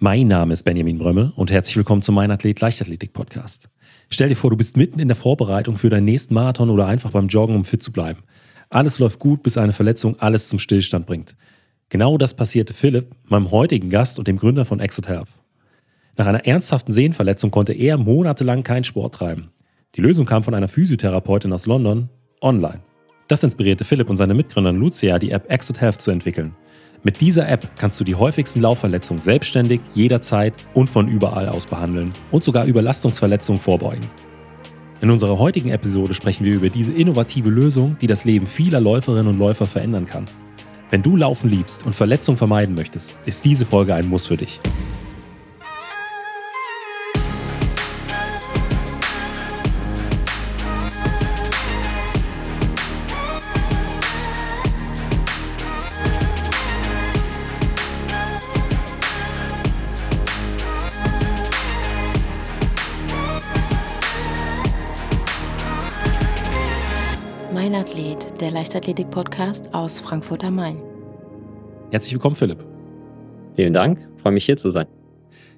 Mein Name ist Benjamin Brömme und herzlich willkommen zum Mein Athlet Leichtathletik Podcast. Stell dir vor, du bist mitten in der Vorbereitung für deinen nächsten Marathon oder einfach beim Joggen, um fit zu bleiben. Alles läuft gut, bis eine Verletzung alles zum Stillstand bringt. Genau das passierte Philipp, meinem heutigen Gast und dem Gründer von Exit Health. Nach einer ernsthaften Sehnenverletzung konnte er monatelang keinen Sport treiben. Die Lösung kam von einer Physiotherapeutin aus London online. Das inspirierte Philipp und seine Mitgründer Lucia, die App Exit Health zu entwickeln. Mit dieser App kannst du die häufigsten Laufverletzungen selbstständig, jederzeit und von überall aus behandeln und sogar Überlastungsverletzungen vorbeugen. In unserer heutigen Episode sprechen wir über diese innovative Lösung, die das Leben vieler Läuferinnen und Läufer verändern kann. Wenn du Laufen liebst und Verletzungen vermeiden möchtest, ist diese Folge ein Muss für dich. Der Leichtathletik-Podcast aus Frankfurt am Main. Herzlich willkommen, Philipp. Vielen Dank, freue mich hier zu sein.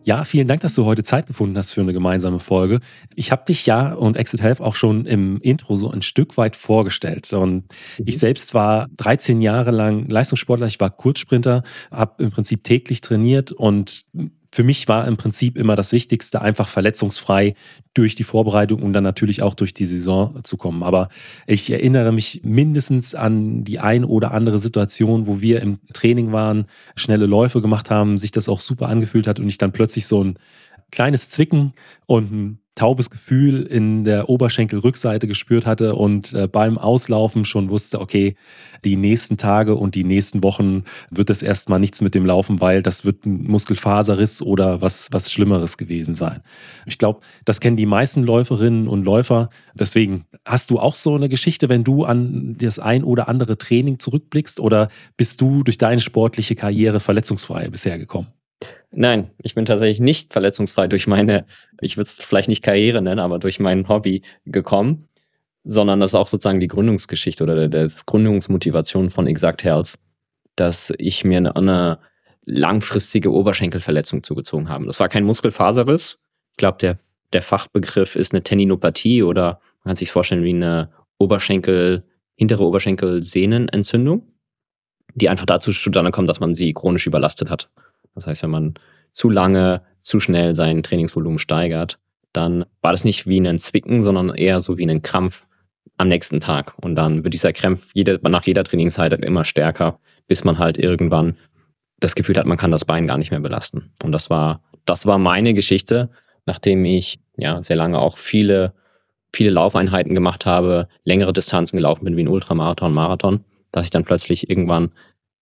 Ja, vielen Dank, dass du heute Zeit gefunden hast für eine gemeinsame Folge. Ich habe dich ja und Exit Health auch schon im Intro so ein Stück weit vorgestellt. Und mhm. ich selbst war 13 Jahre lang Leistungssportler, ich war Kurzsprinter, habe im Prinzip täglich trainiert und für mich war im Prinzip immer das Wichtigste, einfach verletzungsfrei durch die Vorbereitung und dann natürlich auch durch die Saison zu kommen. Aber ich erinnere mich mindestens an die ein oder andere Situation, wo wir im Training waren, schnelle Läufe gemacht haben, sich das auch super angefühlt hat und ich dann plötzlich so ein kleines Zwicken und ein taubes Gefühl in der Oberschenkelrückseite gespürt hatte und äh, beim Auslaufen schon wusste, okay, die nächsten Tage und die nächsten Wochen wird es erstmal nichts mit dem Laufen, weil das wird ein Muskelfaserriss oder was, was Schlimmeres gewesen sein. Ich glaube, das kennen die meisten Läuferinnen und Läufer. Deswegen hast du auch so eine Geschichte, wenn du an das ein oder andere Training zurückblickst oder bist du durch deine sportliche Karriere verletzungsfrei bisher gekommen? Nein, ich bin tatsächlich nicht verletzungsfrei durch meine, ich würde es vielleicht nicht Karriere nennen, aber durch mein Hobby gekommen, sondern das ist auch sozusagen die Gründungsgeschichte oder das Gründungsmotivation von Exact Health, dass ich mir eine, langfristige Oberschenkelverletzung zugezogen habe. Das war kein Muskelfaserriss. Ich glaube, der, der Fachbegriff ist eine Tendinopathie oder man kann sich vorstellen wie eine Oberschenkel, hintere Oberschenkelsehnenentzündung, die einfach dazu zustande kommt, dass man sie chronisch überlastet hat. Das heißt, wenn man zu lange, zu schnell sein Trainingsvolumen steigert, dann war das nicht wie ein Zwicken, sondern eher so wie ein Krampf am nächsten Tag. Und dann wird dieser Krampf jede, nach jeder Trainingszeit immer stärker, bis man halt irgendwann das Gefühl hat, man kann das Bein gar nicht mehr belasten. Und das war, das war meine Geschichte, nachdem ich ja sehr lange auch viele, viele Laufeinheiten gemacht habe, längere Distanzen gelaufen bin wie ein Ultramarathon, Marathon, dass ich dann plötzlich irgendwann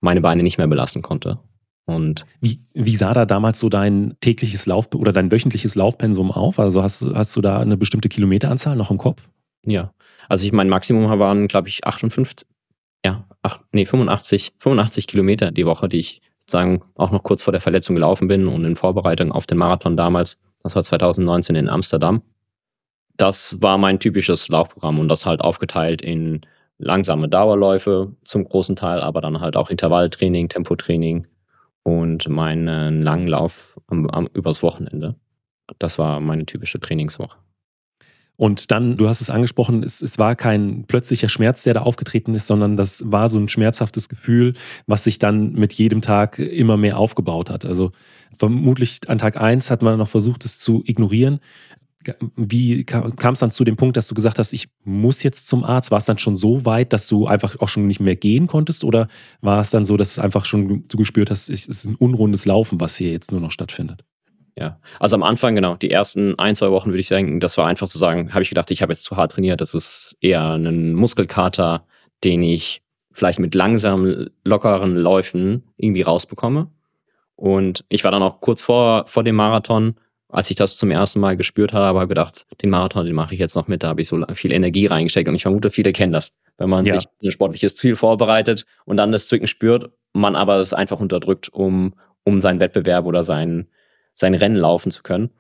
meine Beine nicht mehr belasten konnte. Und wie, wie sah da damals so dein tägliches Lauf oder dein wöchentliches Laufpensum auf? Also hast, hast du da eine bestimmte Kilometeranzahl noch im Kopf? Ja, also ich mein Maximum waren, glaube ich, 58, ja, ach, nee, 85, 85 Kilometer die Woche, die ich sagen auch noch kurz vor der Verletzung gelaufen bin und in Vorbereitung auf den Marathon damals, das war 2019 in Amsterdam. Das war mein typisches Laufprogramm und das halt aufgeteilt in langsame Dauerläufe zum großen Teil, aber dann halt auch Intervalltraining, Tempotraining, und meinen langen Lauf am, am, übers Wochenende. Das war meine typische Trainingswoche. Und dann, du hast es angesprochen, es, es, war kein plötzlicher Schmerz, der da aufgetreten ist, sondern das war so ein schmerzhaftes Gefühl, was sich dann mit jedem Tag immer mehr aufgebaut hat. Also vermutlich an Tag eins hat man noch versucht, es zu ignorieren. Wie kam es dann zu dem Punkt, dass du gesagt hast, ich muss jetzt zum Arzt? War es dann schon so weit, dass du einfach auch schon nicht mehr gehen konntest? Oder war es dann so, dass es einfach schon du gespürt hast, es ist ein unrundes Laufen, was hier jetzt nur noch stattfindet? Ja, also am Anfang, genau, die ersten ein, zwei Wochen würde ich sagen, das war einfach zu sagen, habe ich gedacht, ich habe jetzt zu hart trainiert. Das ist eher ein Muskelkater, den ich vielleicht mit langsamen, lockeren Läufen irgendwie rausbekomme. Und ich war dann auch kurz vor, vor dem Marathon als ich das zum ersten Mal gespürt habe, habe ich gedacht, den Marathon, den mache ich jetzt noch mit. Da habe ich so viel Energie reingesteckt und ich vermute, viele kennen das. Wenn man ja. sich ein sportliches Ziel vorbereitet und dann das Zwicken spürt, man aber es einfach unterdrückt, um, um seinen Wettbewerb oder sein, sein Rennen laufen zu können.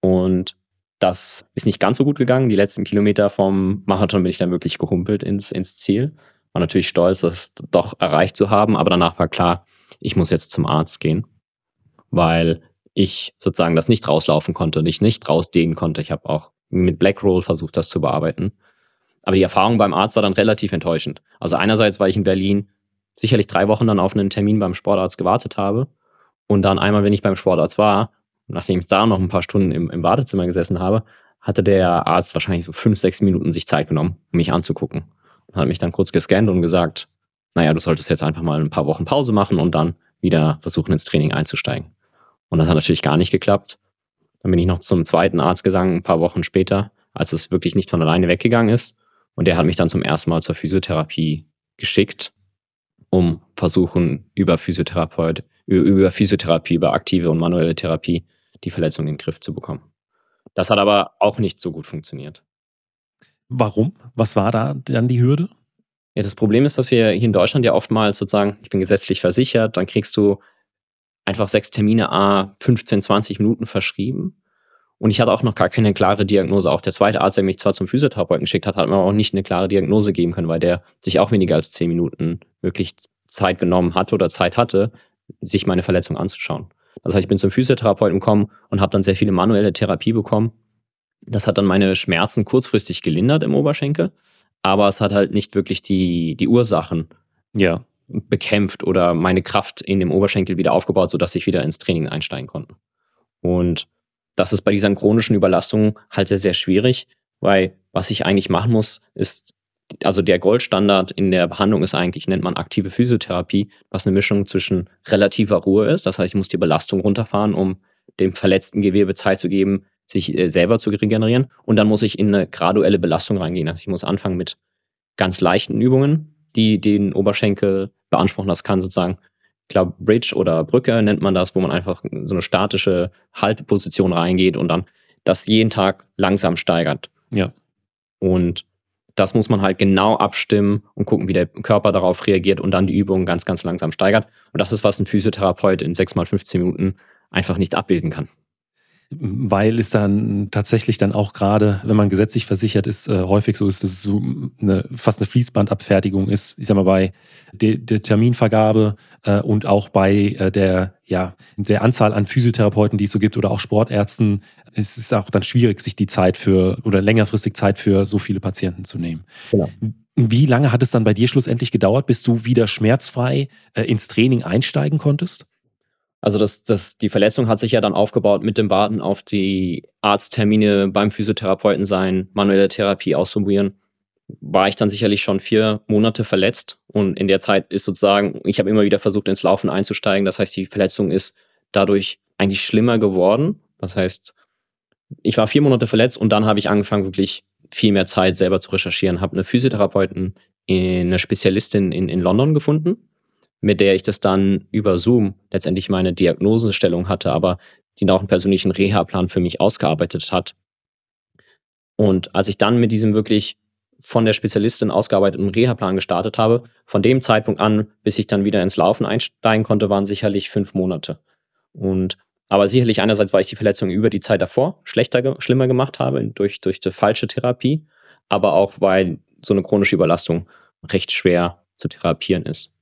Und das ist nicht ganz so gut gegangen. Die letzten Kilometer vom Marathon bin ich dann wirklich gehumpelt ins, ins Ziel. War natürlich stolz, das doch erreicht zu haben, aber danach war klar, ich muss jetzt zum Arzt gehen, weil ich sozusagen das nicht rauslaufen konnte und ich nicht rausdehnen konnte. Ich habe auch mit Black Roll versucht, das zu bearbeiten. Aber die Erfahrung beim Arzt war dann relativ enttäuschend. Also einerseits, weil ich in Berlin sicherlich drei Wochen dann auf einen Termin beim Sportarzt gewartet habe. Und dann einmal, wenn ich beim Sportarzt war, nachdem ich da noch ein paar Stunden im, im Wartezimmer gesessen habe, hatte der Arzt wahrscheinlich so fünf, sechs Minuten sich Zeit genommen, um mich anzugucken. Und hat mich dann kurz gescannt und gesagt, naja, du solltest jetzt einfach mal ein paar Wochen Pause machen und dann wieder versuchen, ins Training einzusteigen. Und das hat natürlich gar nicht geklappt. Dann bin ich noch zum zweiten Arzt gegangen, ein paar Wochen später, als es wirklich nicht von alleine weggegangen ist. Und der hat mich dann zum ersten Mal zur Physiotherapie geschickt, um versuchen, über Physiotherapeut, über Physiotherapie, über aktive und manuelle Therapie die Verletzung in den Griff zu bekommen. Das hat aber auch nicht so gut funktioniert. Warum? Was war da dann die Hürde? Ja, das Problem ist, dass wir hier in Deutschland ja oftmals sozusagen, ich bin gesetzlich versichert, dann kriegst du einfach sechs Termine a 15, 20 Minuten verschrieben. Und ich hatte auch noch gar keine klare Diagnose. Auch der zweite Arzt, der mich zwar zum Physiotherapeuten geschickt hat, hat mir auch nicht eine klare Diagnose geben können, weil der sich auch weniger als zehn Minuten wirklich Zeit genommen hatte oder Zeit hatte, sich meine Verletzung anzuschauen. Das heißt, ich bin zum Physiotherapeuten gekommen und habe dann sehr viele manuelle Therapie bekommen. Das hat dann meine Schmerzen kurzfristig gelindert im Oberschenkel, aber es hat halt nicht wirklich die, die Ursachen ja. Bekämpft oder meine Kraft in dem Oberschenkel wieder aufgebaut, sodass ich wieder ins Training einsteigen konnte. Und das ist bei dieser chronischen Überlastung halt sehr, sehr schwierig, weil was ich eigentlich machen muss, ist, also der Goldstandard in der Behandlung ist eigentlich, nennt man aktive Physiotherapie, was eine Mischung zwischen relativer Ruhe ist. Das heißt, ich muss die Belastung runterfahren, um dem verletzten Gewebe Zeit zu geben, sich äh, selber zu regenerieren. Und dann muss ich in eine graduelle Belastung reingehen. Also ich muss anfangen mit ganz leichten Übungen, die den Oberschenkel beanspruchen. Das kann sozusagen ich glaube, Bridge oder Brücke nennt man das, wo man einfach so eine statische Halteposition reingeht und dann das jeden Tag langsam steigert. Ja. Und das muss man halt genau abstimmen und gucken, wie der Körper darauf reagiert und dann die Übung ganz, ganz langsam steigert. Und das ist, was ein Physiotherapeut in sechs mal 15 Minuten einfach nicht abbilden kann weil es dann tatsächlich dann auch gerade, wenn man gesetzlich versichert ist, äh, häufig so ist, dass es so eine, fast eine Fließbandabfertigung ist, ich sag mal, bei de, der Terminvergabe äh, und auch bei äh, der, ja, der Anzahl an Physiotherapeuten, die es so gibt oder auch Sportärzten, ist es auch dann schwierig, sich die Zeit für oder längerfristig Zeit für so viele Patienten zu nehmen. Genau. Wie lange hat es dann bei dir schlussendlich gedauert, bis du wieder schmerzfrei äh, ins Training einsteigen konntest? Also das, das, die Verletzung hat sich ja dann aufgebaut mit dem Warten auf die Arzttermine beim Physiotherapeuten sein, manuelle Therapie ausprobieren. War ich dann sicherlich schon vier Monate verletzt und in der Zeit ist sozusagen, ich habe immer wieder versucht, ins Laufen einzusteigen. Das heißt, die Verletzung ist dadurch eigentlich schlimmer geworden. Das heißt, ich war vier Monate verletzt und dann habe ich angefangen, wirklich viel mehr Zeit selber zu recherchieren. Habe eine Physiotherapeutin, eine Spezialistin in, in London gefunden, mit der ich das dann über Zoom letztendlich meine Diagnosestellung hatte, aber die auch einen persönlichen Reha-Plan für mich ausgearbeitet hat. Und als ich dann mit diesem wirklich von der Spezialistin ausgearbeiteten Reha-Plan gestartet habe, von dem Zeitpunkt an, bis ich dann wieder ins Laufen einsteigen konnte, waren sicherlich fünf Monate. Und aber sicherlich einerseits, weil ich die Verletzung über die Zeit davor schlechter, schlimmer gemacht habe durch, durch die falsche Therapie, aber auch, weil so eine chronische Überlastung recht schwer zu therapieren ist.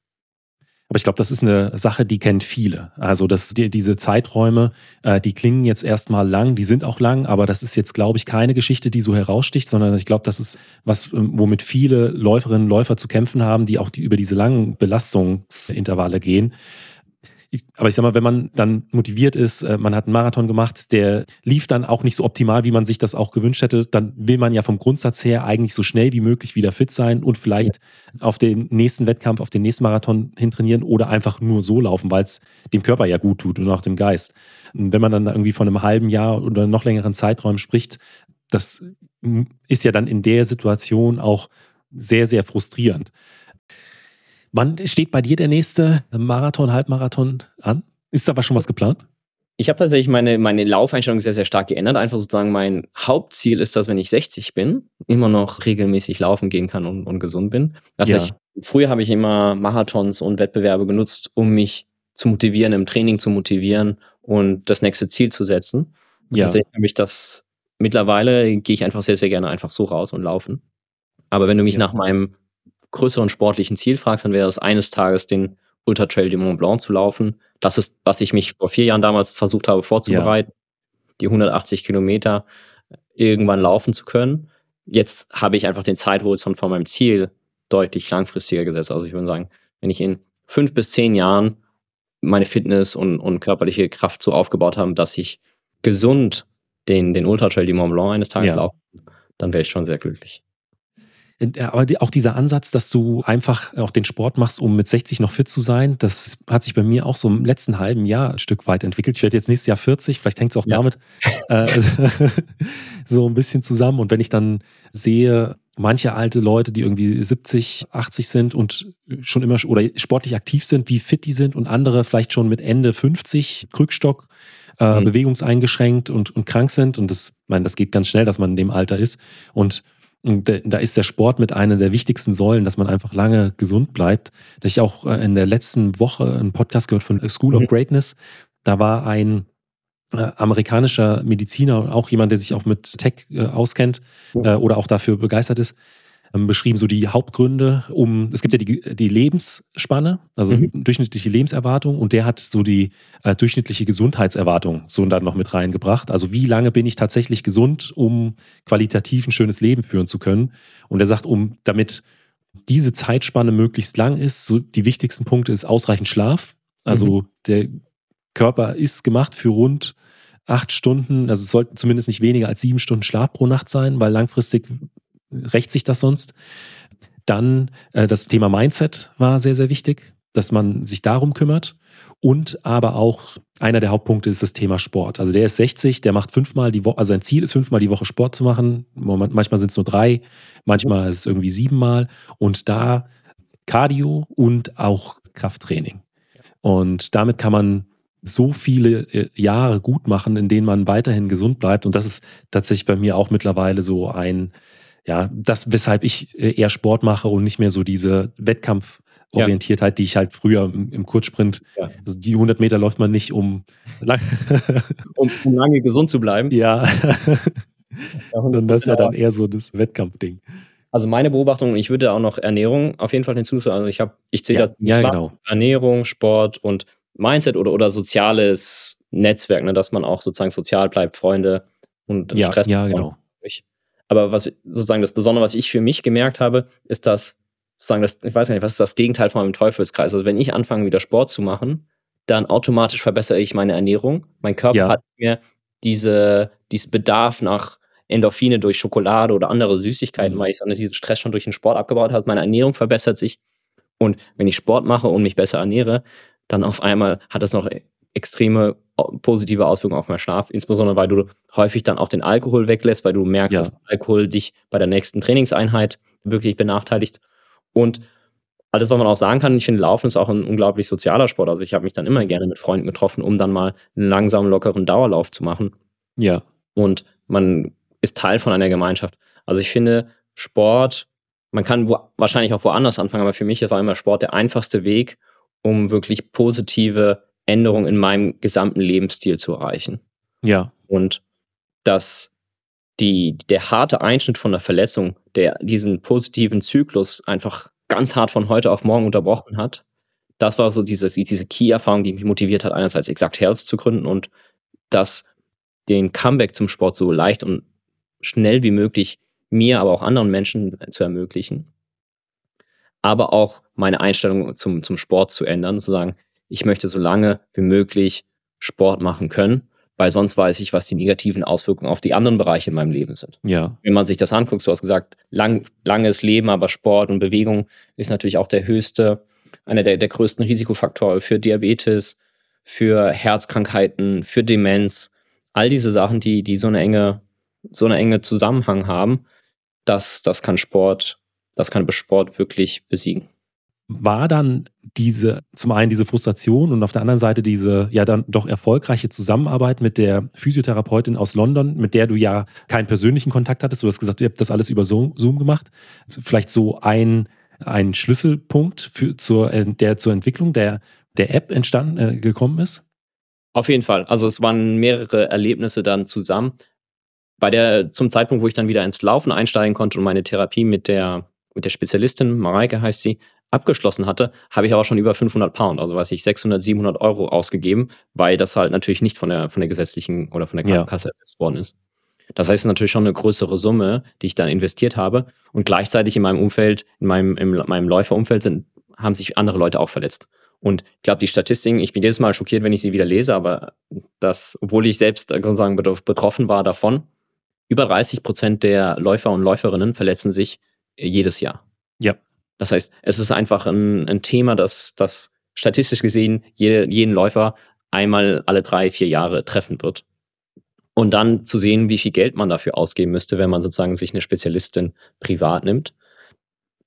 Aber ich glaube, das ist eine Sache, die kennt viele. Also dass die, diese Zeiträume, äh, die klingen jetzt erstmal lang, die sind auch lang, aber das ist jetzt, glaube ich, keine Geschichte, die so heraussticht, sondern ich glaube, das ist was, ähm, womit viele Läuferinnen und Läufer zu kämpfen haben, die auch die, über diese langen Belastungsintervalle gehen ich, aber ich sag mal, wenn man dann motiviert ist, äh, man hat einen Marathon gemacht, der lief dann auch nicht so optimal, wie man sich das auch gewünscht hätte, dann will man ja vom Grundsatz her eigentlich so schnell wie möglich wieder fit sein und vielleicht ja. auf den nächsten Wettkampf, auf den nächsten Marathon hintrainieren oder einfach nur so laufen, weil es dem Körper ja gut tut und auch dem Geist. Und wenn man dann irgendwie von einem halben Jahr oder noch längeren Zeitraum spricht, das ist ja dann in der Situation auch sehr, sehr frustrierend. Wann steht bei dir der nächste Marathon, Halbmarathon an? Ist da aber schon was geplant? Ich habe tatsächlich meine, meine Laufeinstellung sehr, sehr stark geändert. Einfach sozusagen mein Hauptziel ist, dass wenn ich 60 bin, immer noch regelmäßig laufen gehen kann und, und gesund bin. Das ja. heißt, früher habe ich immer Marathons und Wettbewerbe genutzt, um mich zu motivieren, im Training zu motivieren und das nächste Ziel zu setzen. Ja. Tatsächlich habe ich das mittlerweile gehe ich einfach sehr, sehr gerne einfach so raus und laufen. Aber wenn du mich ja. nach meinem größeren sportlichen Ziel fragst, dann wäre es eines Tages den Ultra Trail du Mont Blanc zu laufen. Das ist, was ich mich vor vier Jahren damals versucht habe vorzubereiten, ja. die 180 Kilometer irgendwann laufen zu können. Jetzt habe ich einfach den Zeithorizont von meinem Ziel deutlich langfristiger gesetzt. Also ich würde sagen, wenn ich in fünf bis zehn Jahren meine Fitness und, und körperliche Kraft so aufgebaut habe, dass ich gesund den, den Ultra Trail du Mont Blanc eines Tages ja. laufe, dann wäre ich schon sehr glücklich. Äh, aber auch dieser Ansatz, dass du einfach auch den Sport machst, um mit 60 noch fit zu sein, das hat sich bei mir auch so im letzten halben Jahr ein Stück weit entwickelt. Ich werde jetzt nächstes Jahr 40, vielleicht hängt es auch ja. damit äh, so ein bisschen zusammen. Und wenn ich dann sehe, manche alte Leute, die irgendwie 70, 80 sind und schon immer oder sportlich aktiv sind, wie fit die sind und andere vielleicht schon mit Ende 50 Krückstock, äh, mhm. bewegungseingeschränkt und, und krank sind. Und das, ich meine, das geht ganz schnell, dass man in dem Alter ist. Und und da ist der Sport mit einer der wichtigsten Säulen, dass man einfach lange gesund bleibt. Da ich auch äh, in der letzten Woche einen Podcast gehört von School of mhm. Greatness. Da war ein äh, amerikanischer Mediziner, auch jemand, der sich auch mit Tech äh, auskennt oder auch dafür begeistert ist, ähm, beschrieben, so die Hauptgründe, um, es gibt ja die, die Lebensspanne, also mhm. durchschnittliche Lebenserwartung und der hat so die äh, durchschnittliche Gesundheitserwartung so dann noch mit reingebracht. Also wie lange bin ich tatsächlich gesund, um qualitativ ein schönes Leben führen zu können? Und er sagt, um damit diese Zeitspanne möglichst lang ist, so die wichtigsten Punkte ist ausreichend Schlaf. Also mhm. der Körper ist gemacht für rund acht Stunden, also es sollten zumindest nicht weniger als sieben Stunden Schlaf pro Nacht sein, weil langfristig rächt sich das sonst. Dann äh, das Thema Mindset war sehr, sehr wichtig, dass man sich darum kümmert. Und aber auch einer der Hauptpunkte ist das Thema Sport. Also der ist 60, der macht fünfmal die Woche, also sein Ziel ist fünfmal die Woche Sport zu machen. Manchmal sind es nur drei, manchmal ist es irgendwie siebenmal. Und da Cardio und auch Krafttraining. Und damit kann man so viele äh, Jahre gut machen, in denen man weiterhin gesund bleibt. Und das ist tatsächlich bei mir auch mittlerweile so ein ja, das, weshalb ich äh, eher Sport mache und nicht mehr so diese Wettkampforientiertheit, ja. die ich halt früher im, im Kurzsprint, ja. also die 100 Meter läuft man nicht, um, lang um, um lange gesund zu bleiben. Ja. Sondern das ist ja dann eher so das Wettkampfding. Also meine Beobachtung, ich würde auch noch Ernährung auf jeden Fall hinzufügen. Also ich habe, ich zähle ja, ja, genau. Ernährung, Sport und Mindset oder, oder soziales Netzwerk, ne, dass man auch sozusagen sozial bleibt, Freunde und ja, Stress. Ja, genau. Aber was sozusagen das Besondere, was ich für mich gemerkt habe, ist, dass sozusagen das, ich weiß gar nicht, was ist das Gegenteil von meinem Teufelskreis? Also wenn ich anfange, wieder Sport zu machen, dann automatisch verbessere ich meine Ernährung. Mein Körper ja. hat mir diese, diesen Bedarf nach Endorphine durch Schokolade oder andere Süßigkeiten, mhm. weil ich diesen Stress schon durch den Sport abgebaut habe. Meine Ernährung verbessert sich. Und wenn ich Sport mache und mich besser ernähre, dann auf einmal hat das noch extreme positive Auswirkungen auf meinen Schlaf, insbesondere weil du häufig dann auch den Alkohol weglässt, weil du merkst, ja. dass Alkohol dich bei der nächsten Trainingseinheit wirklich benachteiligt. Und alles, was man auch sagen kann, ich finde, Laufen ist auch ein unglaublich sozialer Sport. Also ich habe mich dann immer gerne mit Freunden getroffen, um dann mal einen langsamen, lockeren Dauerlauf zu machen. Ja. Und man ist Teil von einer Gemeinschaft. Also ich finde, Sport, man kann wo, wahrscheinlich auch woanders anfangen, aber für mich war immer Sport der einfachste Weg, um wirklich positive Änderung in meinem gesamten Lebensstil zu erreichen. Ja. Und dass die, der harte Einschnitt von der Verletzung, der diesen positiven Zyklus einfach ganz hart von heute auf morgen unterbrochen hat, das war so diese, diese Key-Erfahrung, die mich motiviert hat, einerseits Exact Health zu gründen und das den Comeback zum Sport so leicht und schnell wie möglich mir, aber auch anderen Menschen zu ermöglichen. Aber auch meine Einstellung zum, zum Sport zu ändern, zu sagen, ich möchte so lange wie möglich Sport machen können, weil sonst weiß ich, was die negativen Auswirkungen auf die anderen Bereiche in meinem Leben sind. Ja. Wenn man sich das anguckt, du hast gesagt, lang, langes Leben, aber Sport und Bewegung ist natürlich auch der höchste, einer der, der größten Risikofaktoren für Diabetes, für Herzkrankheiten, für Demenz. All diese Sachen, die, die so eine enge, so eine enge Zusammenhang haben, das, das kann Sport, das kann Sport wirklich besiegen war dann diese, zum einen diese Frustration und auf der anderen Seite diese ja dann doch erfolgreiche Zusammenarbeit mit der Physiotherapeutin aus London, mit der du ja keinen persönlichen Kontakt hattest. Du hast gesagt, ihr habt das alles über Zoom gemacht. Vielleicht so ein, ein Schlüsselpunkt für, zur, äh, der zur Entwicklung der, der App entstanden, äh, gekommen ist? Auf jeden Fall. Also es waren mehrere Erlebnisse dann zusammen. Bei der, zum Zeitpunkt, wo ich dann wieder ins Laufen einsteigen konnte und meine Therapie mit der, mit der Spezialistin, Mareike heißt sie, abgeschlossen hatte, habe ich aber schon über 500 Pound, also weiß ich, 600, 700 Euro ausgegeben, weil das halt natürlich nicht von der, von der gesetzlichen oder von der Krankenkasse ja. ersetzt worden ist. Das heißt natürlich schon eine größere Summe, die ich dann investiert habe. Und gleichzeitig in meinem Umfeld, in meinem, in meinem Läuferumfeld sind, haben sich andere Leute auch verletzt. Und ich glaube, die Statistiken, ich bin jedes Mal schockiert, wenn ich sie wieder lese, aber das, obwohl ich selbst sozusagen betroffen war davon, über 30 Prozent der Läufer und Läuferinnen verletzen sich jedes Jahr. Ja. Das heißt, es ist einfach ein, ein Thema, das, das statistisch gesehen jede, jeden Läufer einmal alle drei, vier Jahre treffen wird. Und dann zu sehen, wie viel Geld man dafür ausgeben müsste, wenn man sozusagen sich eine Spezialistin privat nimmt.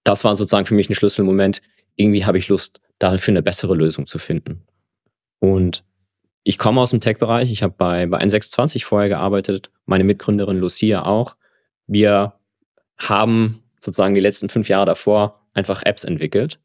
Das war sozusagen für mich ein Schlüsselmoment. Irgendwie habe ich Lust, dafür eine bessere Lösung zu finden. Und ich komme aus dem Tech-Bereich. Ich habe bei, bei N26 vorher gearbeitet, meine Mitgründerin Lucia auch. Wir haben sozusagen die letzten fünf Jahre davor einfach Apps entwickelt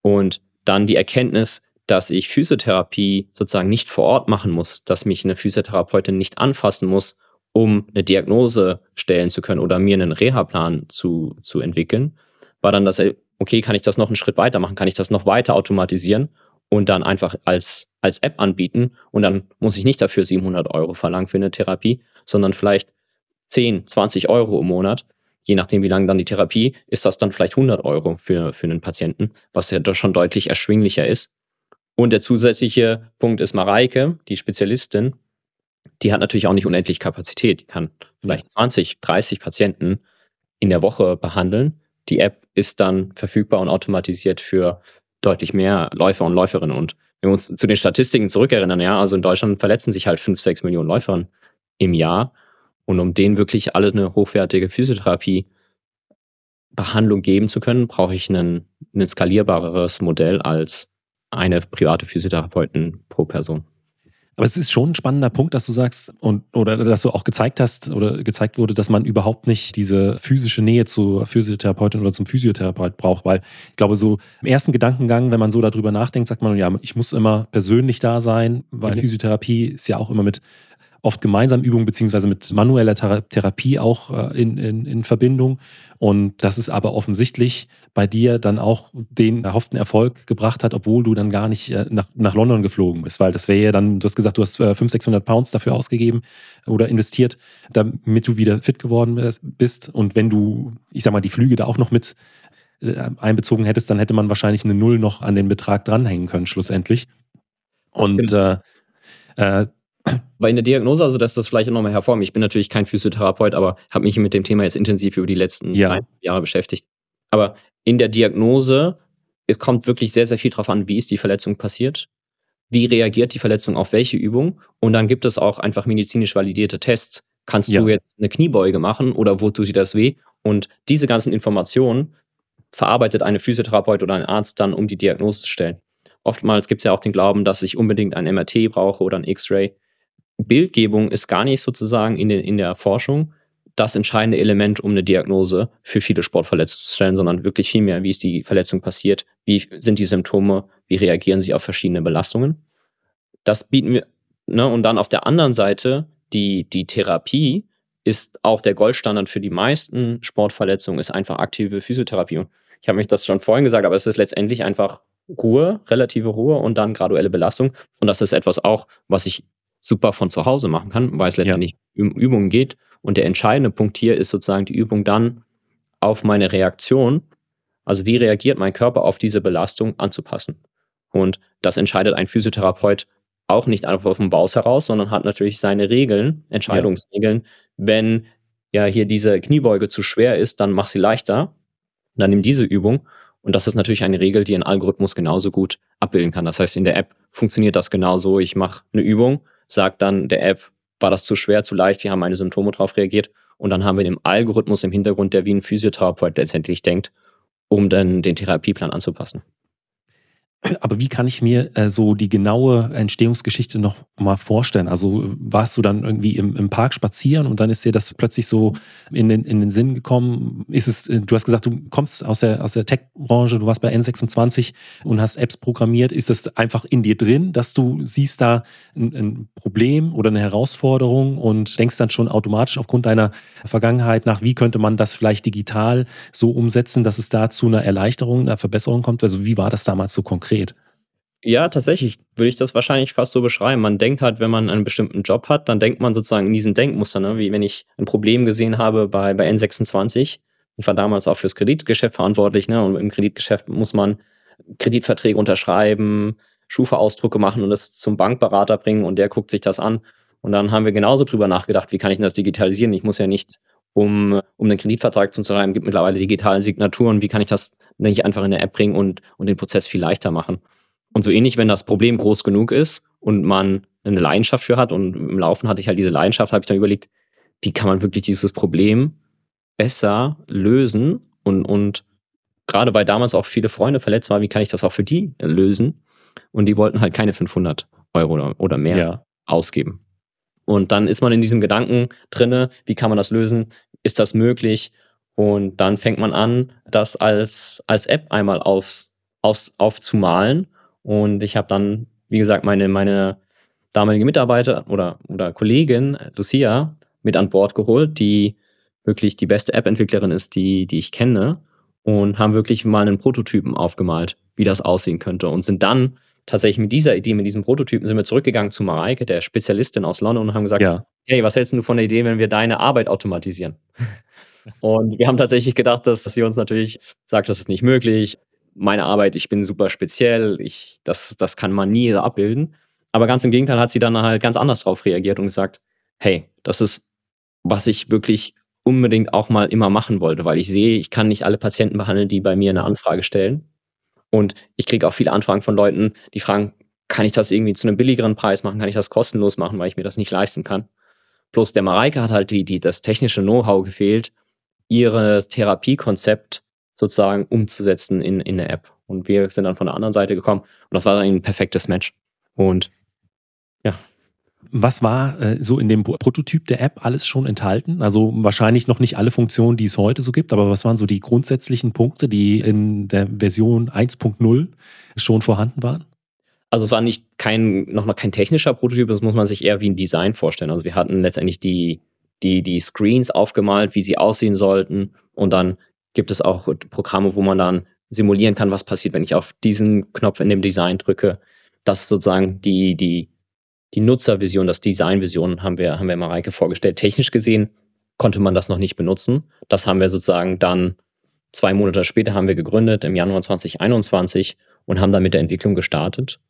und dann die Erkenntnis, dass ich Physiotherapie sozusagen nicht vor Ort machen muss, dass mich eine Physiotherapeutin nicht anfassen muss, um eine Diagnose stellen zu können oder mir einen Reha-Plan zu, zu entwickeln, war dann das, okay, kann ich das noch einen Schritt weiter machen? Kann ich das noch weiter automatisieren und dann einfach als, als App anbieten? Und dann muss ich nicht dafür 700 Euro verlangen für eine Therapie, sondern vielleicht 10, 20 Euro im Monat je nachdem, wie lange dann die Therapie, ist das dann vielleicht 100 Euro für, für einen Patienten, was ja doch schon deutlich erschwinglicher ist. Und der zusätzliche Punkt ist Mareike, die Spezialistin, die hat natürlich auch nicht unendlich Kapazität. Die kann vielleicht 20, 30 Patienten in der Woche behandeln. Die App ist dann verfügbar und automatisiert für deutlich mehr Läufer und Läuferinnen. Und wenn wir uns zu den Statistiken zurückerinnern, ja, also in Deutschland verletzen sich halt 5, 6 Millionen Läuferinnen im Jahr. Und um denen wirklich alle eine hochwertige Physiotherapie Behandlung geben zu können, brauche ich ein, ein skalierbareres Modell als eine private Physiotherapeutin pro Person. Aber es ist schon ein spannender Punkt, dass du sagst und oder dass du auch gezeigt hast oder gezeigt wurde, dass man überhaupt nicht diese physische Nähe zur Physiotherapeutin oder zum Physiotherapeut braucht, weil ich glaube, so im ersten Gedankengang, wenn man so darüber nachdenkt, sagt man, ja, ich muss immer persönlich da sein, weil mhm. Physiotherapie ist ja auch immer mit oft gemeinsam Übungen beziehungsweise mit manueller Therapie auch äh, in, in, in Verbindung. Und das ist aber offensichtlich bei dir dann auch den erhofften Erfolg gebracht hat, obwohl du dann gar nicht äh, nach, nach London geflogen bist. Weil das wäre ja dann, du hast gesagt, du hast 500, 600 Pounds dafür ausgegeben oder investiert, damit du wieder fit geworden bist. Und wenn du, ich sag mal, die Flüge da auch noch mit äh, einbezogen hättest, dann hätte man wahrscheinlich eine Null noch an den Betrag dranhängen können, schlussendlich. Und genau. äh, bei einer Diagnose, also das ist das vielleicht nochmal hervor. Ich bin natürlich kein Physiotherapeut, aber habe mich mit dem Thema jetzt intensiv über die letzten ja. Jahre beschäftigt. Aber in der Diagnose, es kommt wirklich sehr, sehr viel darauf an, wie ist die Verletzung passiert, wie reagiert die Verletzung auf welche Übung. Und dann gibt es auch einfach medizinisch validierte Tests. Kannst ja. du jetzt eine Kniebeuge machen oder wo tut dir das weh? Und diese ganzen Informationen verarbeitet eine Physiotherapeut oder ein Arzt dann, um die Diagnose zu stellen. Oftmals gibt es ja auch den Glauben, dass ich unbedingt ein MRT brauche oder ein X-Ray. Bildgebung ist gar nicht sozusagen in, den, in der Forschung das entscheidende Element, um eine Diagnose für viele Sportverletzte zu stellen, sondern wirklich viel mehr, wie ist die Verletzung passiert, wie sind die Symptome, wie reagieren sie auf verschiedene Belastungen. Das bieten wir, ne, und dann auf der anderen Seite die, die Therapie ist auch der Goldstandard für die meisten Sportverletzungen, ist einfach aktive Physiotherapie. Ich habe mich das schon vorhin gesagt, aber es ist letztendlich einfach Ruhe, relative Ruhe und dann graduelle Belastung. Und das ist etwas auch, was ich super von zu Hause machen kann, weil es letztendlich ja. um Übungen geht. Und der entscheidende Punkt hier ist sozusagen die Übung dann auf meine Reaktion, also wie reagiert mein Körper auf diese Belastung anzupassen. Und das entscheidet ein Physiotherapeut auch nicht einfach vom Baus heraus, sondern hat natürlich seine Regeln, Entscheidungsregeln. Ja. Wenn ja hier diese Kniebeuge zu schwer ist, dann mach sie leichter. Dann nimm diese Übung. Und das ist natürlich eine Regel, die ein Algorithmus genauso gut abbilden kann. Das heißt, in der App funktioniert das genauso. Ich mache eine Übung sagt dann der App, war das zu schwer, zu leicht, wie haben meine Symptome darauf reagiert. Und dann haben wir den Algorithmus im Hintergrund, der wie ein Physiotherapeut letztendlich denkt, um dann den Therapieplan anzupassen. Aber wie kann ich mir äh, so die genaue Entstehungsgeschichte noch mal vorstellen? Also warst du dann irgendwie im, im Park spazieren und dann ist dir das plötzlich so in den, in den Sinn gekommen? Ist es, äh, du hast gesagt, du kommst aus der, aus der Tech-Branche, du warst bei N26 und hast Apps programmiert. Ist das einfach in dir drin, dass du siehst da ein, ein Problem oder eine Herausforderung und denkst dann schon automatisch aufgrund deiner Vergangenheit nach, wie könnte man das vielleicht digital so umsetzen, dass es da zu einer Erleichterung, einer Verbesserung kommt? Also wie war das damals so konkret? Ja, tatsächlich würde ich das wahrscheinlich fast so beschreiben. Man denkt halt, wenn man einen bestimmten Job hat, dann denkt man sozusagen in diesen Denkmustern, ne? wie wenn ich ein Problem gesehen habe bei, bei N26. Ich war damals auch fürs Kreditgeschäft verantwortlich, ne? Und im Kreditgeschäft muss man Kreditverträge unterschreiben, Schufa-Ausdrucke machen und das zum Bankberater bringen und der guckt sich das an. Und dann haben wir genauso drüber nachgedacht, wie kann ich das digitalisieren? Ich muss ja nicht, um, um den Kreditvertrag zu schreiben, gibt mittlerweile digitale Signaturen. Wie kann ich das nicht einfach in der App bringen und, und den Prozess viel leichter machen? Und so ähnlich, wenn das Problem groß genug ist und man eine Leidenschaft für hat und im Laufen hatte ich halt diese Leidenschaft, habe ich dann überlegt, wie kann man wirklich dieses Problem besser lösen und, und gerade weil damals auch viele Freunde verletzt waren, wie kann ich das auch für die lösen? Und die wollten halt keine 500 Euro oder, oder mehr ja. ausgeben. Und dann ist man in diesem Gedanken drinne, wie kann man das lösen? Ist das möglich? Und dann fängt man an, das als, als App einmal aus, aus, aufzumalen und ich habe dann, wie gesagt, meine, meine damalige Mitarbeiter oder, oder Kollegin, Lucia, mit an Bord geholt, die wirklich die beste App-Entwicklerin ist, die, die ich kenne. Und haben wirklich mal einen Prototypen aufgemalt, wie das aussehen könnte. Und sind dann tatsächlich mit dieser Idee, mit diesem Prototypen, sind wir zurückgegangen zu Mareike, der Spezialistin aus London, und haben gesagt, ja. Hey, was hältst du von der Idee, wenn wir deine Arbeit automatisieren? und wir haben tatsächlich gedacht, dass sie uns natürlich sagt, das ist nicht möglich meine Arbeit, ich bin super speziell, ich, das, das kann man nie abbilden. Aber ganz im Gegenteil hat sie dann halt ganz anders drauf reagiert und gesagt, hey, das ist, was ich wirklich unbedingt auch mal immer machen wollte, weil ich sehe, ich kann nicht alle Patienten behandeln, die bei mir eine Anfrage stellen. Und ich kriege auch viele Anfragen von Leuten, die fragen, kann ich das irgendwie zu einem billigeren Preis machen? Kann ich das kostenlos machen, weil ich mir das nicht leisten kann? Bloß der Mareike hat halt die, die, das technische Know-how gefehlt, ihre Therapiekonzept sozusagen umzusetzen in, in der App. Und wir sind dann von der anderen Seite gekommen und das war dann ein perfektes Match. Und ja. Was war äh, so in dem Prototyp der App alles schon enthalten? Also wahrscheinlich noch nicht alle Funktionen, die es heute so gibt, aber was waren so die grundsätzlichen Punkte, die in der Version 1.0 schon vorhanden waren? Also es war nicht kein, noch mal kein technischer Prototyp, das muss man sich eher wie ein Design vorstellen. Also wir hatten letztendlich die, die, die Screens aufgemalt, wie sie aussehen sollten und dann gibt es auch Programme, wo man dann simulieren kann, was passiert, wenn ich auf diesen Knopf in dem Design drücke. Das ist sozusagen die, die, die Nutzervision, das Designvision haben wir, haben wir Mareike vorgestellt. Technisch gesehen konnte man das noch nicht benutzen. Das haben wir sozusagen dann zwei Monate später haben wir gegründet, im Januar 2021 und haben dann mit der Entwicklung gestartet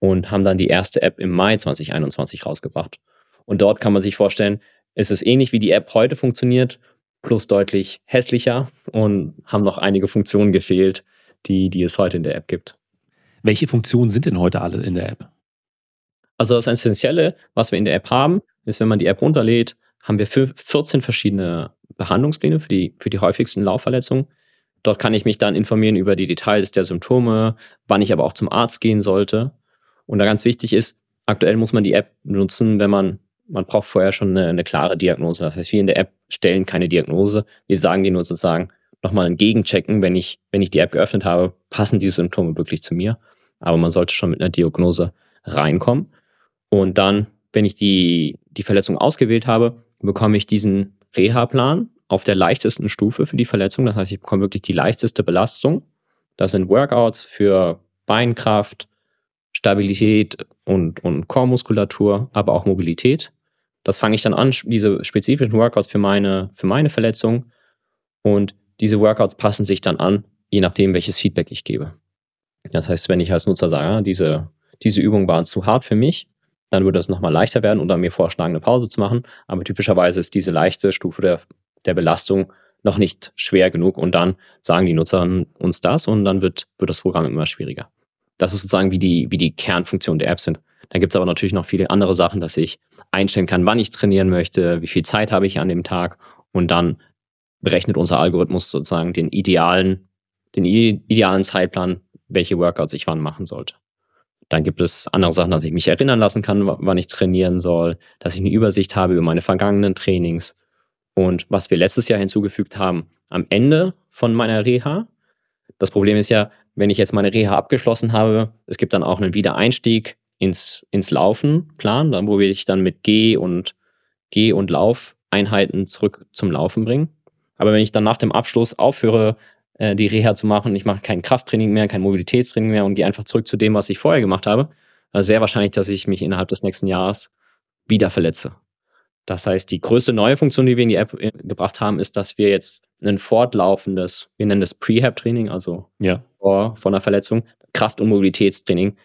und haben dann die erste App im Mai 2021 rausgebracht. Und dort kann man sich vorstellen, ist es ähnlich wie die App heute funktioniert, plus deutlich hässlicher und haben noch einige Funktionen gefehlt, die, die es heute in der App gibt. Welche Funktionen sind denn heute alle in der App? Also das Essentielle, was wir in der App haben, ist, wenn man die App runterlädt, haben wir 14 verschiedene Behandlungspläne für die, für die häufigsten Laufverletzungen. Dort kann ich mich dann informieren über die Details der Symptome, wann ich aber auch zum Arzt gehen sollte. Und da ganz wichtig ist, aktuell muss man die App nutzen, wenn man man braucht vorher schon eine, eine, klare Diagnose. Das heißt, wir in der App stellen keine Diagnose. Wir sagen dir nur sozusagen nochmal ein Gegenchecken, wenn ich, wenn ich die App geöffnet habe, passen diese Symptome wirklich zu mir. Aber man sollte schon mit einer Diagnose reinkommen. Und dann, wenn ich die, die Verletzung ausgewählt habe, bekomme ich diesen Reha-Plan auf der leichtesten Stufe für die Verletzung. Das heißt, ich bekomme wirklich die leichteste Belastung. Das sind Workouts für Beinkraft, Stabilität und, und Chormuskulatur, aber auch Mobilität. Das fange ich dann an, diese spezifischen Workouts für meine, für meine Verletzung. Und diese Workouts passen sich dann an, je nachdem, welches Feedback ich gebe. Das heißt, wenn ich als Nutzer sage, diese, diese Übung war zu hart für mich, dann würde es nochmal leichter werden oder mir vorschlagen, eine Pause zu machen. Aber typischerweise ist diese leichte Stufe der, der Belastung noch nicht schwer genug und dann sagen die Nutzer uns das und dann wird, wird das Programm immer schwieriger. Das ist sozusagen wie die, wie die Kernfunktion der App sind. Dann gibt es aber natürlich noch viele andere Sachen, dass ich einstellen kann, wann ich trainieren möchte, wie viel Zeit habe ich an dem Tag und dann berechnet unser Algorithmus sozusagen den idealen, den idealen Zeitplan, welche Workouts ich wann machen sollte. Dann gibt es andere Sachen, dass ich mich erinnern lassen kann, wann ich trainieren soll, dass ich eine Übersicht habe über meine vergangenen Trainings. Und was wir letztes Jahr hinzugefügt haben, am Ende von meiner Reha, das Problem ist ja, wenn ich jetzt meine Reha abgeschlossen habe, es gibt dann auch einen Wiedereinstieg ins, ins Laufen Plan, dann, wo wir dich dann mit Geh- und Geh- und Laufeinheiten zurück zum Laufen bringen. Aber wenn ich dann nach dem Abschluss aufhöre, äh, die Reha zu machen, ich mache kein Krafttraining mehr, kein Mobilitätstraining mehr und gehe einfach zurück zu dem, was ich vorher gemacht habe, sehr wahrscheinlich, dass ich mich innerhalb des nächsten Jahres wieder verletze. Das heißt, die größte neue Funktion, die wir in die App äh, gebracht haben, ist, dass wir jetzt ein fortlaufendes, wir nennen das Prehab-Training, also ja. vor, vor einer Verletzung, Kraft- und Mobilitätstraining,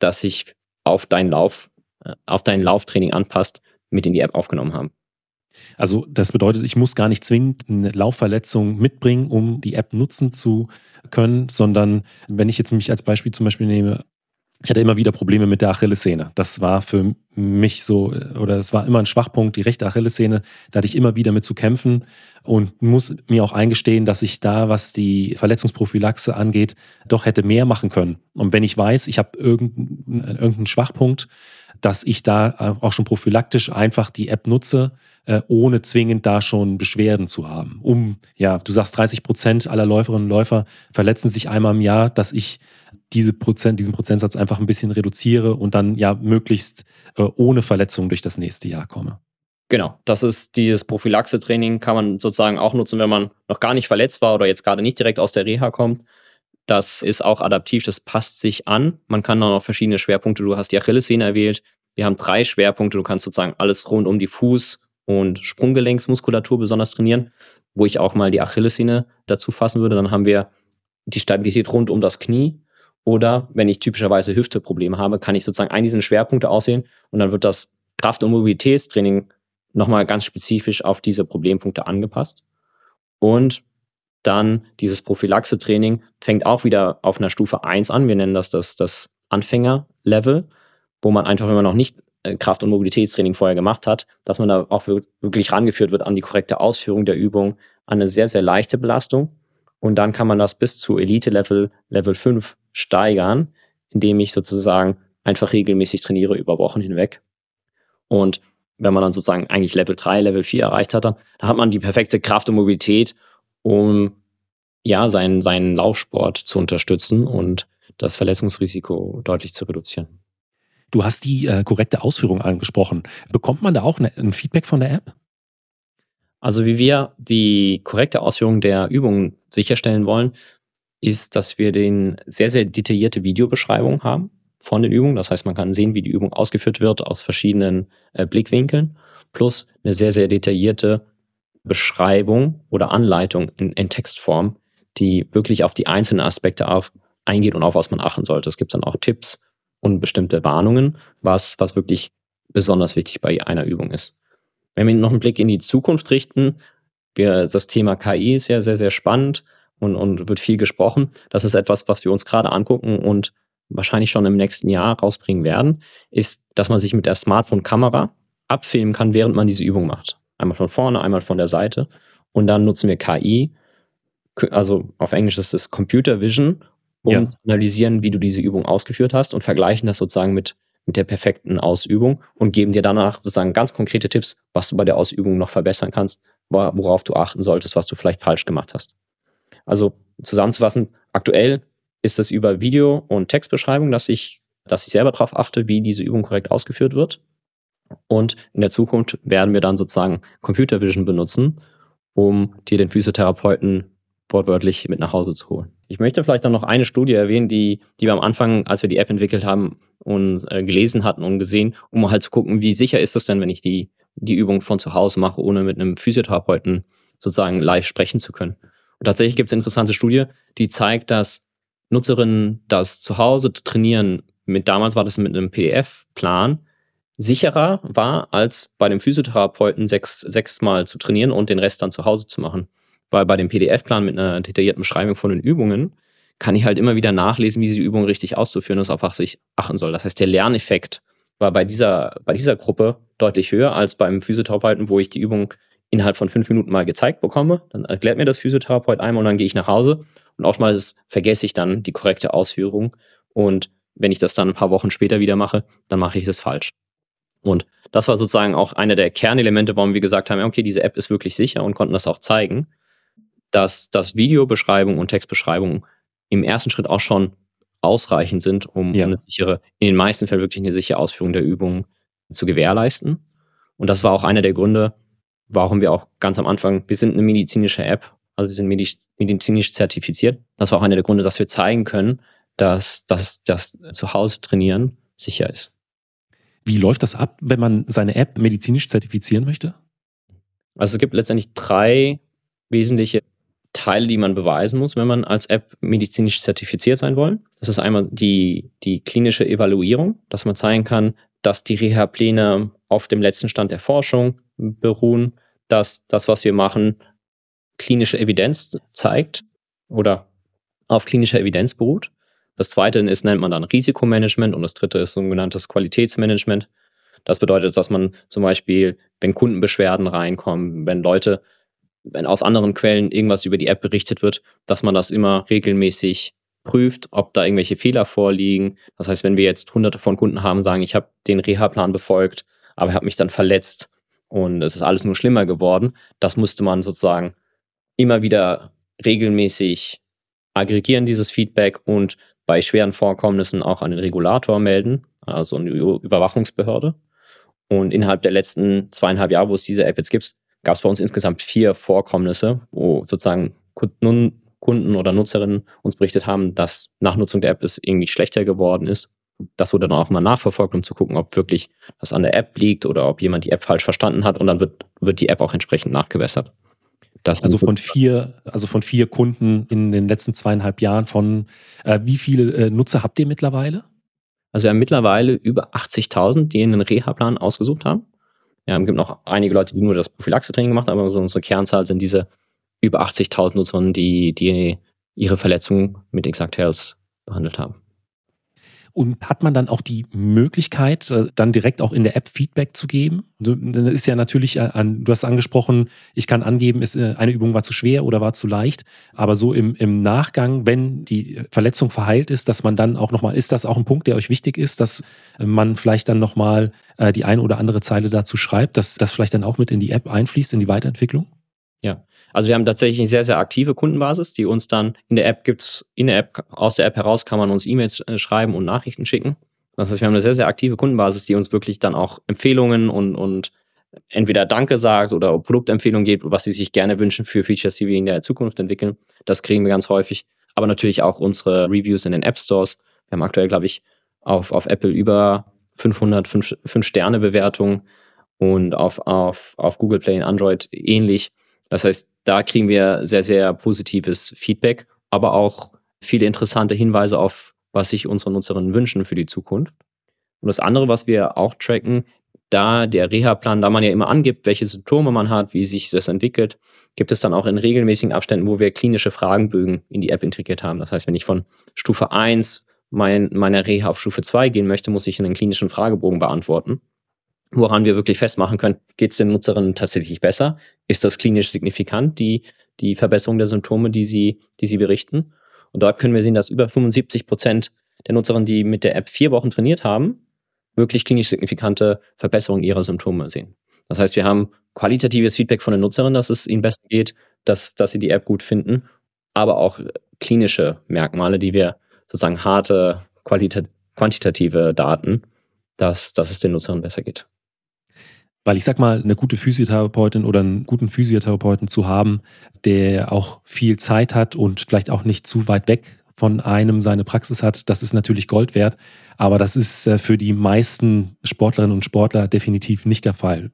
das sich auf deinen Lauf, äh, auf dein Lauftraining anpasst, mit in die App aufgenommen haben. Also das bedeutet, ich muss gar nicht zwingend eine Laufverletzung mitbringen, um die App nutzen zu können, sondern wenn ich jetzt mich als Beispiel zum Beispiel nehme, ich hatte immer wieder Probleme mit der Achillessehne. Das war für mich so, oder es war immer ein Schwachpunkt, die rechte Achillessehne. Da hatte ich immer wieder mit zu kämpfen und muss mir auch eingestehen, dass ich da, was die Verletzungsprophylaxe angeht, doch hätte mehr machen können. Und wenn ich weiß, ich habe irgendeinen, irgendeinen Schwachpunkt, dass ich da auch schon prophylaktisch einfach die App nutze, äh, ohne zwingend da schon Beschwerden zu haben. Um, ja, du sagst 30 Prozent aller Läuferinnen und Läufer verletzen sich einmal im Jahr, dass ich diese Prozent, diesen Prozentsatz einfach ein bisschen reduziere und dann ja möglichst äh, ohne Verletzung durch das nächste Jahr komme. Genau, das ist dieses Prophylaxe-Training, kann man sozusagen auch nutzen, wenn man noch gar nicht verletzt war oder jetzt gerade nicht direkt aus der Reha kommt. Das ist auch adaptiv, das passt sich an. Man kann dann noch verschiedene Schwerpunkte, du hast die Achillessehne erwählt. Wir haben drei Schwerpunkte, du kannst sozusagen alles rund um die Fuß- und Sprunggelenksmuskulatur besonders trainieren, wo ich auch mal die Achillessehne dazu fassen würde. Dann haben wir die Stabilität rund um das Knie. Oder wenn ich typischerweise Hüfteprobleme habe, kann ich sozusagen einen dieser Schwerpunkte aussehen und dann wird das Kraft- und Mobilitätstraining nochmal ganz spezifisch auf diese Problempunkte angepasst. Und dann dieses Prophylaxe-Training fängt auch wieder auf einer Stufe 1 an. Wir nennen das das, das Anfänger-Level, wo man einfach, wenn man noch nicht Kraft- und Mobilitätstraining vorher gemacht hat, dass man da auch wirklich rangeführt wird an die korrekte Ausführung der Übung, an eine sehr, sehr leichte Belastung. Und dann kann man das bis zu Elite-Level, Level 5 steigern, indem ich sozusagen einfach regelmäßig trainiere über Wochen hinweg. Und wenn man dann sozusagen eigentlich Level 3, Level 4 erreicht hat, dann, dann hat man die perfekte Kraft und Mobilität, um ja seinen, seinen Laufsport zu unterstützen und das Verletzungsrisiko deutlich zu reduzieren. Du hast die äh, korrekte Ausführung angesprochen. Bekommt man da auch ne, ein Feedback von der App? Also wie wir die korrekte Ausführung der Übungen sicherstellen wollen, ist, dass wir den sehr, sehr detaillierte Videobeschreibung haben von den Übungen. Das heißt, man kann sehen, wie die Übung ausgeführt wird aus verschiedenen äh, Blickwinkeln, plus eine sehr, sehr detaillierte Beschreibung oder Anleitung in, in Textform, die wirklich auf die einzelnen Aspekte auf, eingeht und auf was man achten sollte. Es gibt dann auch Tipps und bestimmte Warnungen, was, was wirklich besonders wichtig bei einer Übung ist. Wenn wir noch einen Blick in die Zukunft richten, wir, das Thema KI ist ja sehr, sehr spannend und, und wird viel gesprochen. Das ist etwas, was wir uns gerade angucken und wahrscheinlich schon im nächsten Jahr rausbringen werden, ist, dass man sich mit der Smartphone-Kamera abfilmen kann, während man diese Übung macht. Einmal von vorne, einmal von der Seite. Und dann nutzen wir KI, also auf Englisch ist es Computer Vision, um ja. zu analysieren, wie du diese Übung ausgeführt hast und vergleichen das sozusagen mit, mit der perfekten Ausübung und geben dir danach sozusagen ganz konkrete Tipps, was du bei der Ausübung noch verbessern kannst, worauf du achten solltest, was du vielleicht falsch gemacht hast. Also zusammenzufassen, aktuell ist es über Video- und Textbeschreibung, dass ich, dass ich selber darauf achte, wie diese Übung korrekt ausgeführt wird. Und in der Zukunft werden wir dann sozusagen Computer Vision benutzen, um dir den Physiotherapeuten wortwörtlich mit nach Hause zu holen. Ich möchte vielleicht noch eine Studie erwähnen, die, die wir am Anfang, als wir die App entwickelt haben, uns äh, gelesen hatten und gesehen, um halt zu gucken, wie sicher ist es denn, wenn ich die, die Übung von zu Hause mache, ohne mit einem Physiotherapeuten sozusagen live sprechen zu können. Und tatsächlich gibt es eine interessante Studie, die zeigt, dass Nutzerinnen das zu Hause trainieren, mit damals war das mit einem PDF-Plan, sicherer war, als bei dem Physiotherapeuten sechs, sechsmal zu trainieren und den Rest dann zu Hause zu machen. Weil bei dem PDF-Plan mit einer detaillierten Beschreibung von den Übungen kann ich halt immer wieder nachlesen, wie diese Übung richtig auszuführen ist, auf was ich achten soll. Das heißt, der Lerneffekt war bei dieser, bei dieser Gruppe deutlich höher als beim Physiotherapeuten, wo ich die Übung innerhalb von fünf Minuten mal gezeigt bekomme. Dann erklärt mir das Physiotherapeut einmal und dann gehe ich nach Hause Und oftmals vergesse ich dann die korrekte Ausführung. Und wenn ich das dann ein paar Wochen später wieder mache, dann mache ich das falsch. Und das war sozusagen auch einer der Kernelemente, warum wir gesagt haben, okay, diese App ist wirklich sicher und konnten das auch zeigen, dass das Videobeschreibung und Textbeschreibung im ersten Schritt auch schon ausreichend sind, um ja. eine sichere, in den meisten Fällen wirklich eine sichere Ausführung der Übung zu gewährleisten. Und das war auch einer der Gründe, warum wir auch ganz am Anfang, wir sind eine medizinische App, also wir sind medizinisch zertifiziert. Das war auch einer der Gründe, dass wir zeigen können, dass das zu Hause trainieren sicher ist. Wie läuft das ab, wenn man seine App medizinisch zertifizieren möchte? Also es gibt letztendlich drei wesentliche Teile, die man beweisen muss, wenn man als App medizinisch zertifiziert sein will. Das ist einmal die, die klinische Evaluierung, dass man zeigen kann, dass die Reha-Pläne auf dem letzten Stand der Forschung beruhen, dass das, was wir machen, klinische Evidenz zeigt oder auf klinischer Evidenz beruht. Das zweite ist, nennt man dann Risikomanagement und das dritte ist sogenanntes Qualitätsmanagement. Das bedeutet, dass man zum Beispiel, wenn Kundenbeschwerden reinkommen, wenn Leute, wenn aus anderen Quellen irgendwas über die App berichtet wird, dass man das immer regelmäßig prüft, ob da irgendwelche Fehler vorliegen. Das heißt, wenn wir jetzt hunderte von Kunden haben, sagen, ich habe den Reha-Plan befolgt, aber habe mich dann verletzt und es ist alles nur schlimmer geworden, das musste man sozusagen immer wieder regelmäßig aggregieren, dieses Feedback und bei schweren Vorkommnissen auch an den Regulator melden, also eine Überwachungsbehörde. Und innerhalb der letzten zweieinhalb Jahre, wo es diese App jetzt gibt, gab es bei uns insgesamt vier Vorkommnisse, wo sozusagen Kunden oder Nutzerinnen uns berichtet haben, dass nach Nutzung der App es irgendwie schlechter geworden ist. Das wurde dann auch mal nachverfolgt, um zu gucken, ob wirklich das an der App liegt oder ob jemand die App falsch verstanden hat und dann wird, wird die App auch entsprechend nachgewässert. Das also von vier, also von vier Kunden in den letzten zweieinhalb Jahren von äh, wie viele äh, Nutzer habt ihr mittlerweile? Also wir haben mittlerweile über 80.000, die einen Reha-Plan ausgesucht haben. Ja, es gibt noch einige Leute, die nur das Prophylaxe-Training gemacht haben, aber so unsere Kernzahl sind diese über 80.000 Nutzerinnen, die, die ihre Verletzungen mit Exact Health behandelt haben. Und hat man dann auch die Möglichkeit, äh, dann direkt auch in der App Feedback zu geben? Dann ist ja natürlich, äh, du hast angesprochen, ich kann angeben, äh, eine Übung war zu schwer oder war zu leicht. Aber so im, im Nachgang, wenn die Verletzung verheilt ist, dass man dann auch nochmal, ist das auch ein Punkt, der euch wichtig ist, dass man vielleicht dann nochmal die eine oder andere Zeile dazu schreibt, dass das vielleicht dann auch mit in die App einfließt, in die Weiterentwicklung? Ja, also wir haben tatsächlich eine sehr, sehr aktive Kundenbasis, die uns dann in der App gibt's, in der App, aus der App heraus kann man uns E-Mails äh, schreiben und Nachrichten schicken. Das heißt, wir haben eine sehr, sehr aktive Kundenbasis, die uns wirklich dann auch Empfehlungen und, und entweder Danke sagt oder Produktempfehlungen gibt, was sie sich gerne wünschen für Features, die wir in der Zukunft entwickeln. Das kriegen wir ganz häufig. Aber natürlich auch unsere Reviews in den App Stores. Wir haben aktuell, glaube ich, auf, auf Apple über 500 5-Sterne-Bewertungen und auf, auf, auf Google Play und Android ähnlich. Das heißt, da kriegen wir sehr, sehr positives Feedback, aber auch viele interessante Hinweise auf, was sich unsere Nutzerinnen wünschen für die Zukunft. Und das andere, was wir auch tracken, da der Reha-Plan, da man ja immer angibt, welche Symptome man hat, wie sich das entwickelt, gibt es dann auch in regelmäßigen Abständen, wo wir klinische Fragenbögen in die App integriert haben. Das heißt, wenn ich von Stufe 1 mein, meiner Reha auf Stufe 2 gehen möchte, muss ich einen klinischen Fragebogen beantworten woran wir wirklich festmachen können, geht es den Nutzerinnen tatsächlich besser? Ist das klinisch signifikant, die, die Verbesserung der Symptome, die sie, die sie berichten? Und dort können wir sehen, dass über 75 Prozent der Nutzerinnen, die mit der App vier Wochen trainiert haben, wirklich klinisch signifikante Verbesserungen ihrer Symptome sehen. Das heißt, wir haben qualitatives Feedback von den Nutzerinnen, dass es ihnen besser geht, dass, dass sie die App gut finden, aber auch klinische Merkmale, die wir sozusagen harte, quantitative Daten, dass, dass es den Nutzerinnen besser geht. Weil ich sag mal, eine gute Physiotherapeutin oder einen guten Physiotherapeuten zu haben, der auch viel Zeit hat und vielleicht auch nicht zu weit weg von einem seine Praxis hat, das ist natürlich Gold wert. Aber das ist äh, für die meisten Sportlerinnen und Sportler definitiv nicht der Fall.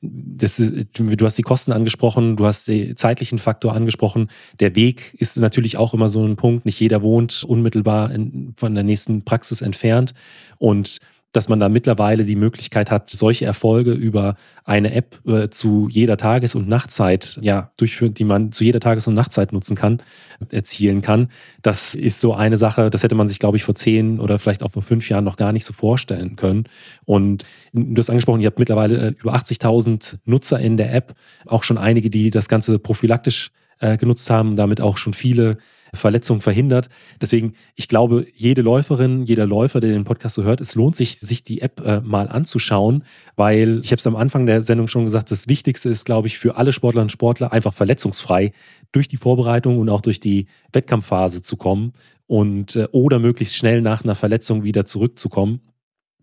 Das, du hast die Kosten angesprochen, du hast den zeitlichen Faktor angesprochen. Der Weg ist natürlich auch immer so ein Punkt. Nicht jeder wohnt unmittelbar in, von der nächsten Praxis entfernt. Und dass man da mittlerweile die Möglichkeit hat, solche Erfolge über eine App äh, zu jeder Tages- und Nachtzeit, ja, durchführen, die man zu jeder Tages- und Nachtzeit nutzen kann, erzielen kann. Das ist so eine Sache, das hätte man sich, glaube ich, vor zehn oder vielleicht auch vor fünf Jahren noch gar nicht so vorstellen können. Und du hast angesprochen, ihr habt mittlerweile äh, über 80.000 Nutzer in der App, auch schon einige, die das Ganze prophylaktisch äh, genutzt haben, damit auch schon viele Verletzungen verhindert. Deswegen, ich glaube, jede Läuferin, jeder Läufer, der den Podcast so hört, es lohnt sich, sich die App äh, mal anzuschauen, weil ich habe es am Anfang der Sendung schon gesagt, das Wichtigste ist, glaube ich, für alle Sportlerinnen und Sportler einfach verletzungsfrei durch die Vorbereitung und auch durch die Wettkampfphase zu kommen und äh, oder möglichst schnell nach einer Verletzung wieder zurückzukommen.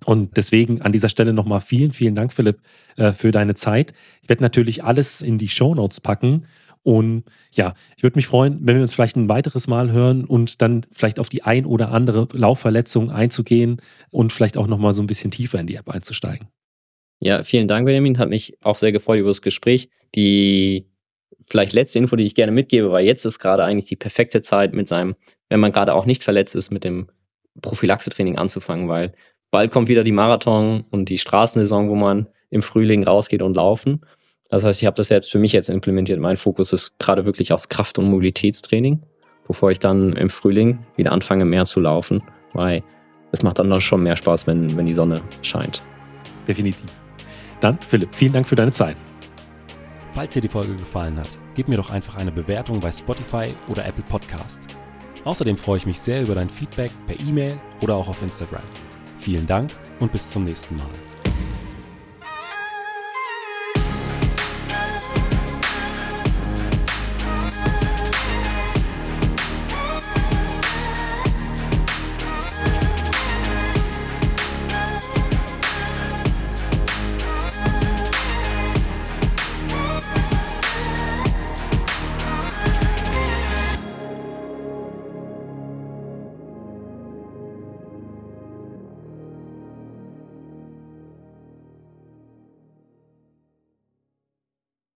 Und deswegen an dieser Stelle nochmal vielen, vielen Dank, Philipp, äh, für deine Zeit. Ich werde natürlich alles in die Show Notes packen. Und ja, ich würde mich freuen, wenn wir uns vielleicht ein weiteres Mal hören und dann vielleicht auf die ein oder andere Laufverletzung einzugehen und vielleicht auch nochmal so ein bisschen tiefer in die App einzusteigen. Ja, vielen Dank, Benjamin. Hat mich auch sehr gefreut über das Gespräch. Die vielleicht letzte Info, die ich gerne mitgebe, weil jetzt ist gerade eigentlich die perfekte Zeit mit seinem, wenn man gerade auch nicht verletzt ist, mit dem Prophylaxe-Training anzufangen, weil bald kommt wieder die Marathon und die Straßensaison, wo man im Frühling rausgeht und laufen. Das heißt, ich habe das selbst für mich jetzt implementiert. Mein Fokus ist gerade wirklich aufs Kraft- und Mobilitätstraining, bevor ich dann im Frühling wieder anfange, mehr zu laufen, weil es macht dann schon mehr Spaß, wenn, wenn die Sonne scheint. Definitiv. Dann, Philipp, vielen Dank für deine Zeit. Falls dir die Folge gefallen hat, gib mir doch einfach eine Bewertung bei Spotify oder Apple Podcast. Außerdem freue ich mich sehr über dein Feedback per E-Mail oder auch auf Instagram. Vielen Dank und bis zum nächsten Mal.